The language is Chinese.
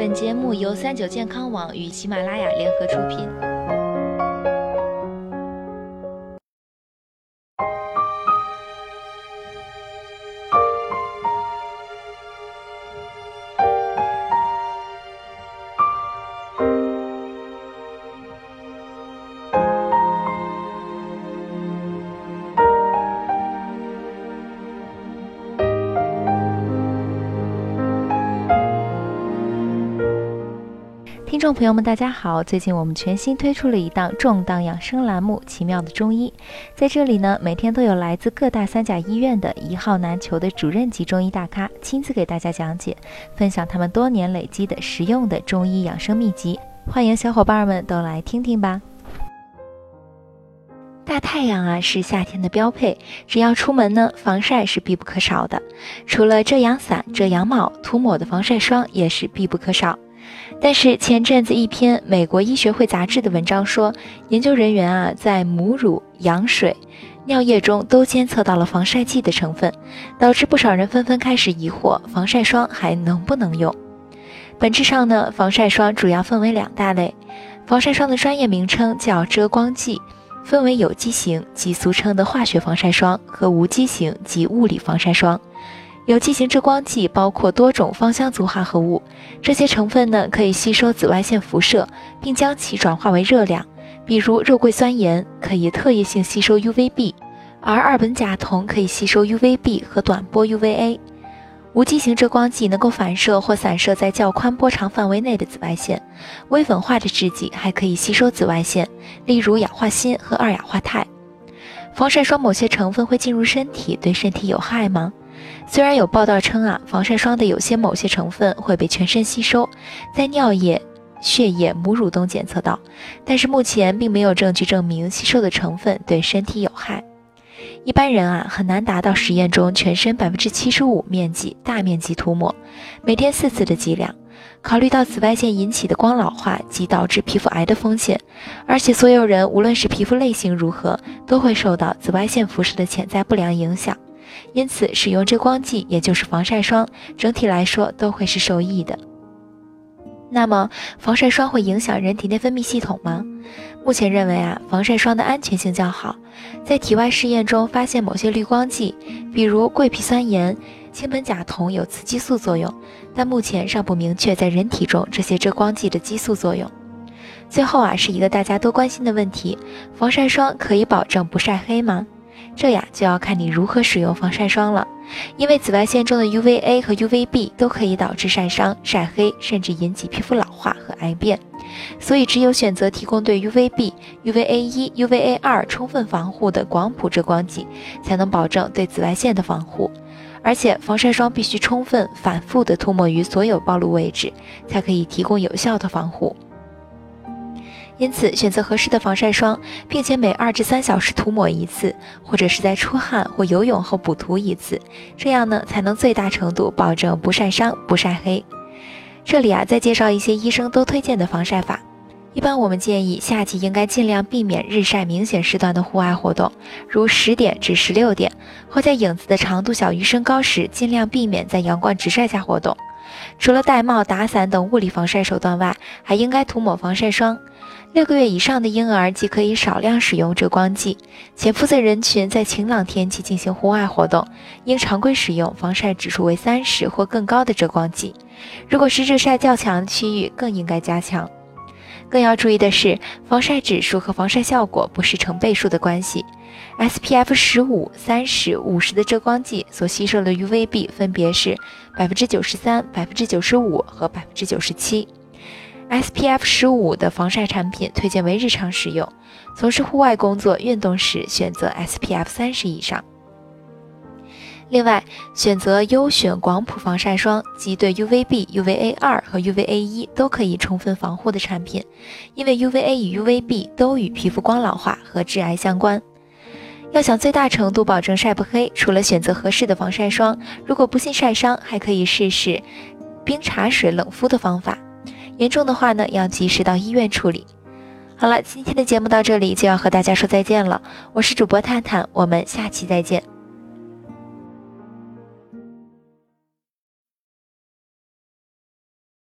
本节目由三九健康网与喜马拉雅联合出品。听众朋友们，大家好！最近我们全新推出了一档重磅养生栏目《奇妙的中医》。在这里呢，每天都有来自各大三甲医院的一号难求的主任级中医大咖亲自给大家讲解，分享他们多年累积的实用的中医养生秘籍。欢迎小伙伴们都来听听吧！大太阳啊，是夏天的标配，只要出门呢，防晒是必不可少的。除了遮阳伞、遮阳帽，涂抹的防晒霜也是必不可少。但是前阵子一篇美国医学会杂志的文章说，研究人员啊在母乳、羊水、尿液中都监测到了防晒剂的成分，导致不少人纷纷开始疑惑防晒霜还能不能用。本质上呢，防晒霜主要分为两大类，防晒霜的专业名称叫遮光剂，分为有机型即俗称的化学防晒霜和无机型即物理防晒霜。有机型遮光剂包括多种芳香族化合物，这些成分呢可以吸收紫外线辐射，并将其转化为热量。比如肉桂酸盐可以特异性吸收 UVB，而二苯甲酮可以吸收 UVB 和短波 UVA。无机型遮光剂能够反射或散射在较宽波长范围内的紫外线，微粉化的制剂还可以吸收紫外线，例如氧化锌和二氧化钛。防晒霜某些成分会进入身体，对身体有害吗？虽然有报道称啊，防晒霜的有些某些成分会被全身吸收，在尿液、血液、母乳中检测到，但是目前并没有证据证明吸收的成分对身体有害。一般人啊很难达到实验中全身百分之七十五面积大面积涂抹，每天四次的剂量。考虑到紫外线引起的光老化及导致皮肤癌的风险，而且所有人无论是皮肤类型如何，都会受到紫外线辐射的潜在不良影响。因此，使用遮光剂，也就是防晒霜，整体来说都会是受益的。那么，防晒霜会影响人体内分泌系统吗？目前认为啊，防晒霜的安全性较好。在体外试验中发现，某些滤光剂，比如桂皮酸盐、氢苯甲酮有雌激素作用，但目前尚不明确在人体中这些遮光剂的激素作用。最后啊，是一个大家都关心的问题：防晒霜可以保证不晒黑吗？这呀就要看你如何使用防晒霜了，因为紫外线中的 UVA 和 UVB 都可以导致晒伤、晒黑，甚至引起皮肤老化和癌变，所以只有选择提供对 UVB、UVA 一、UVA 二充分防护的广谱遮光剂，才能保证对紫外线的防护。而且防晒霜必须充分、反复的涂抹于所有暴露位置，才可以提供有效的防护。因此，选择合适的防晒霜，并且每二至三小时涂抹一次，或者是在出汗或游泳后补涂一次，这样呢才能最大程度保证不晒伤、不晒黑。这里啊，再介绍一些医生都推荐的防晒法。一般我们建议夏季应该尽量避免日晒明显时段的户外活动，如十点至十六点，或在影子的长度小于身高时，尽量避免在阳光直晒下活动。除了戴帽、打伞等物理防晒手段外，还应该涂抹防晒霜。六个月以上的婴儿即可以少量使用遮光剂。且肤色人群在晴朗天气进行户外活动，应常规使用防晒指数为三十或更高的遮光剂。如果是日晒较强区域，更应该加强。更要注意的是，防晒指数和防晒效果不是成倍数的关系。SPF 十五、三十、五十的遮光剂所吸收的 UVB 分别是百分之九十三、百分之九十五和百分之九十七。SPF 十五的防晒产品推荐为日常使用，从事户外工作、运动时选择 SPF 三十以上。另外，选择优选广谱防晒霜及对 UVB、UVA 二和 UVA 一都可以充分防护的产品，因为 UVA 与 UVB 都与皮肤光老化和致癌相关。要想最大程度保证晒不黑，除了选择合适的防晒霜，如果不幸晒伤，还可以试试冰茶水冷敷的方法。严重的话呢，要及时到医院处理。好了，今天的节目到这里就要和大家说再见了。我是主播探探，我们下期再见。